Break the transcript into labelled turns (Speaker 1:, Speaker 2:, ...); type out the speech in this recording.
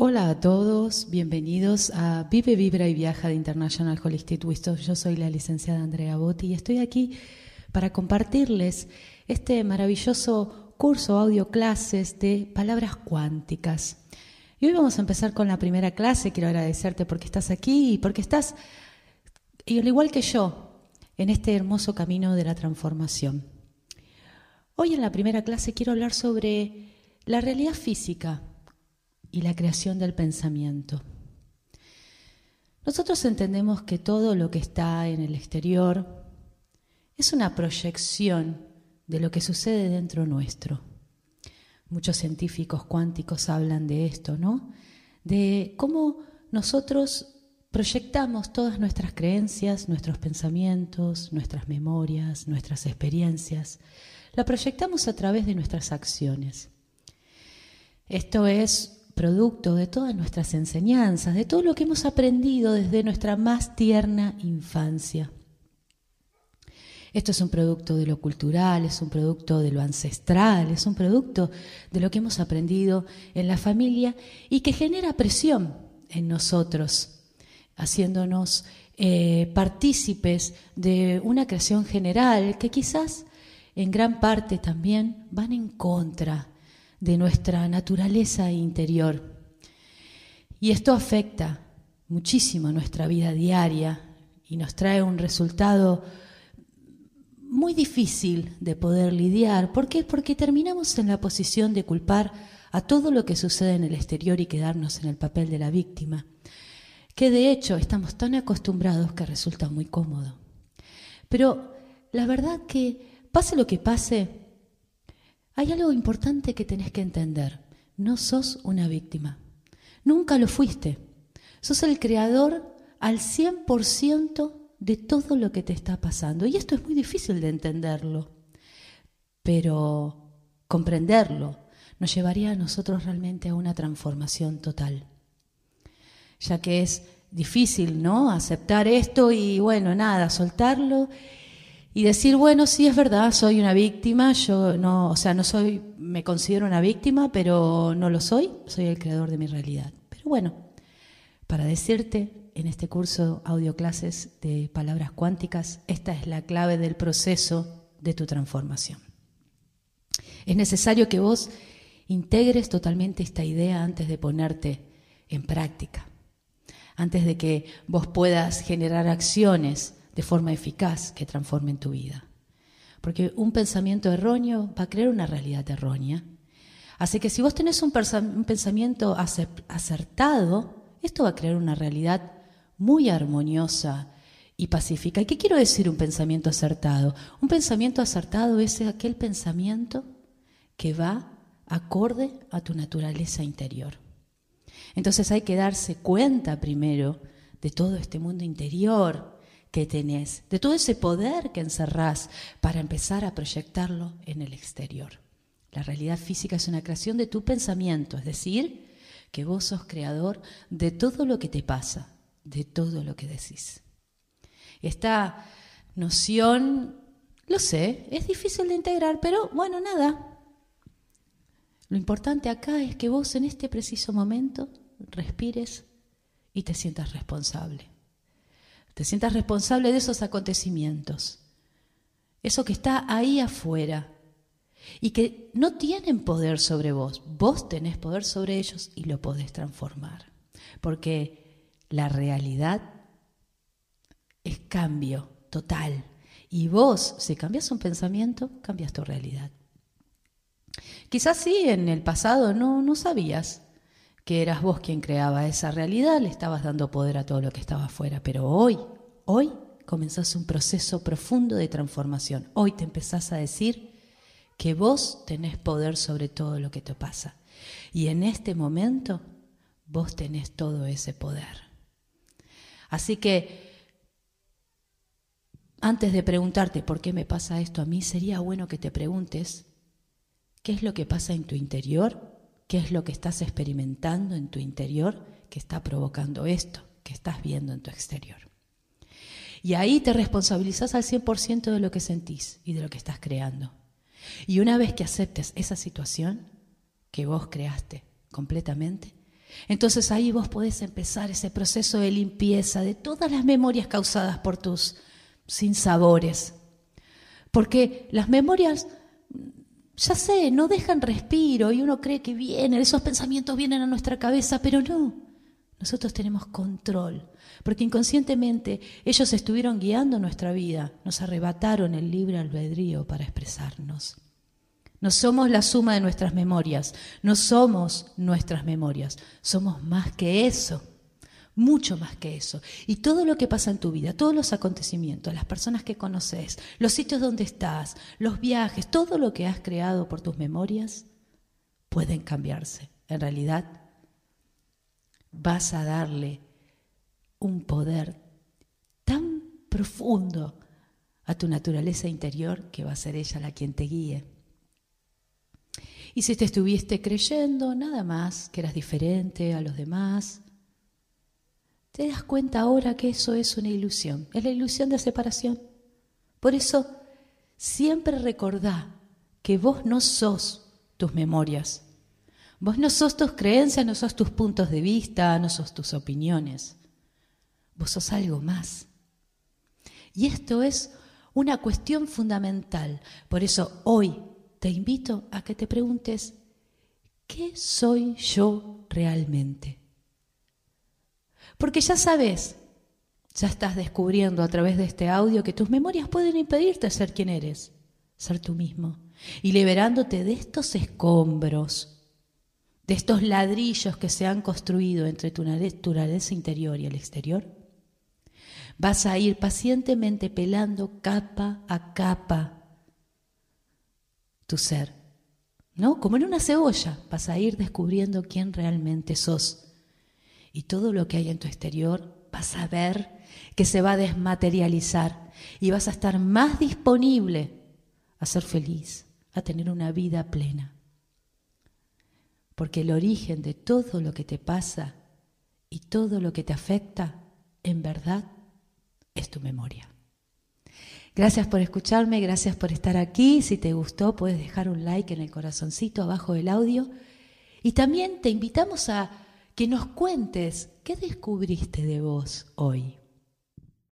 Speaker 1: Hola a todos, bienvenidos a Vive, Vibra y Viaja de International Holistic Wisdom. Yo soy la licenciada Andrea Botti y estoy aquí para compartirles este maravilloso curso audio clases de palabras cuánticas. Y hoy vamos a empezar con la primera clase. Quiero agradecerte porque estás aquí y porque estás, y al igual que yo, en este hermoso camino de la transformación. Hoy en la primera clase quiero hablar sobre la realidad física y la creación del pensamiento. Nosotros entendemos que todo lo que está en el exterior es una proyección de lo que sucede dentro nuestro. Muchos científicos cuánticos hablan de esto, ¿no? De cómo nosotros proyectamos todas nuestras creencias, nuestros pensamientos, nuestras memorias, nuestras experiencias, la proyectamos a través de nuestras acciones. Esto es producto de todas nuestras enseñanzas, de todo lo que hemos aprendido desde nuestra más tierna infancia. Esto es un producto de lo cultural, es un producto de lo ancestral, es un producto de lo que hemos aprendido en la familia y que genera presión en nosotros, haciéndonos eh, partícipes de una creación general que quizás en gran parte también van en contra de nuestra naturaleza interior. Y esto afecta muchísimo nuestra vida diaria y nos trae un resultado muy difícil de poder lidiar. ¿Por qué? Porque terminamos en la posición de culpar a todo lo que sucede en el exterior y quedarnos en el papel de la víctima, que de hecho estamos tan acostumbrados que resulta muy cómodo. Pero la verdad que pase lo que pase, hay algo importante que tenés que entender. No sos una víctima. Nunca lo fuiste. Sos el creador al 100% de todo lo que te está pasando. Y esto es muy difícil de entenderlo. Pero comprenderlo nos llevaría a nosotros realmente a una transformación total. Ya que es difícil, ¿no? Aceptar esto y bueno, nada, soltarlo y decir, bueno, sí es verdad, soy una víctima, yo no, o sea, no soy, me considero una víctima, pero no lo soy, soy el creador de mi realidad. Pero bueno, para decirte en este curso audio clases de palabras cuánticas, esta es la clave del proceso de tu transformación. Es necesario que vos integres totalmente esta idea antes de ponerte en práctica, antes de que vos puedas generar acciones de forma eficaz que transforme en tu vida. Porque un pensamiento erróneo va a crear una realidad errónea. Así que si vos tenés un, pensamiento acertado, esto va a crear una realidad muy armoniosa y pacífica. ¿Y qué quiero decir un pensamiento acertado? Un pensamiento acertado es aquel pensamiento que va acorde a tu naturaleza interior. Entonces hay que darse cuenta primero de todo este mundo interior que tenés, de todo ese poder que encerrás para empezar a proyectarlo en el exterior. La realidad física es una creación de tu pensamiento, es decir, que vos sos creador de todo lo que te pasa, de todo lo que decís. Esta noción, lo sé, es difícil de integrar, pero bueno, nada. Lo importante acá es que vos en este preciso momento respires y te sientas responsable te sientas responsable de esos acontecimientos, eso que está ahí afuera. Y que no tienen poder sobre vos, vos tenés poder sobre ellos y lo podés transformar, porque la realidad es cambio total. Y vos, si cambias un pensamiento, cambias tu realidad. Quizás sí, en el pasado no, no sabías que eras vos quien creaba esa realidad, le estabas dando poder a todo lo que estaba afuera, pero hoy, hoy comenzás un proceso profundo de transformación. Hoy te empezás a decir que vos tenés poder sobre todo lo que te pasa. Y en este momento vos tenés todo ese poder. Así que antes de preguntarte por qué me pasa esto a mí, sería bueno que te preguntes qué es lo que pasa en tu interior qué es lo que estás experimentando en tu interior que está provocando esto que estás viendo en tu exterior. Y ahí te responsabilizas al 100% de lo que sentís y de lo que estás creando. Y una vez que aceptes esa situación que vos creaste completamente, Entonces ahí vos podés empezar ese proceso de limpieza de todas las memorias causadas por tus sinsabores. Porque las memorias, ya sé, no dejan respiro y uno cree que vienen, esos pensamientos vienen a nuestra cabeza, pero no. Nosotros tenemos control, porque inconscientemente ellos estuvieron guiando nuestra vida, nos arrebataron el libre albedrío para expresarnos. No somos la suma de nuestras memorias, no somos nuestras memorias, somos más que eso, mucho más que eso. Y todo lo que pasa en tu vida, todos los acontecimientos, las personas que conoces, los sitios donde estás, los viajes, todo lo que has creado por tus memorias, pueden cambiarse. En realidad, vas a darle un poder tan profundo a tu naturaleza interior que va a ser ella la quien te guíe. Y si te estuviste creyendo nada más que eras diferente a los demás, te das cuenta ahora que eso es una ilusión, es la ilusión de separación. Por eso, siempre recordá que vos no sos tus memorias, vos no sos tus creencias, no sos tus puntos de vista, no sos tus opiniones, vos sos algo más. Y esto es una cuestión fundamental. Por eso hoy te invito a que te preguntes, ¿qué soy yo realmente? Porque ya sabes, ya estás descubriendo a través de este audio que tus memorias pueden impedirte ser quien eres, ser tú mismo, y liberándote de estos escombros, de estos ladrillos que se han construido entre tu naturaleza interior y el exterior. Vas a ir pacientemente pelando capa a capa tu ser. ¿No? Como en una cebolla, vas a ir descubriendo quién realmente sos. Y todo lo que hay en tu exterior vas a ver que se va a desmaterializar y vas a estar más disponible a ser feliz, a tener una vida plena. Porque el origen de todo lo que te pasa y todo lo que te afecta, en verdad, es tu memoria. Gracias por escucharme, gracias por estar aquí. Si te gustó, puedes dejar un like en el corazoncito abajo del audio. Y también te invitamos a que nos cuentes qué descubriste de vos hoy.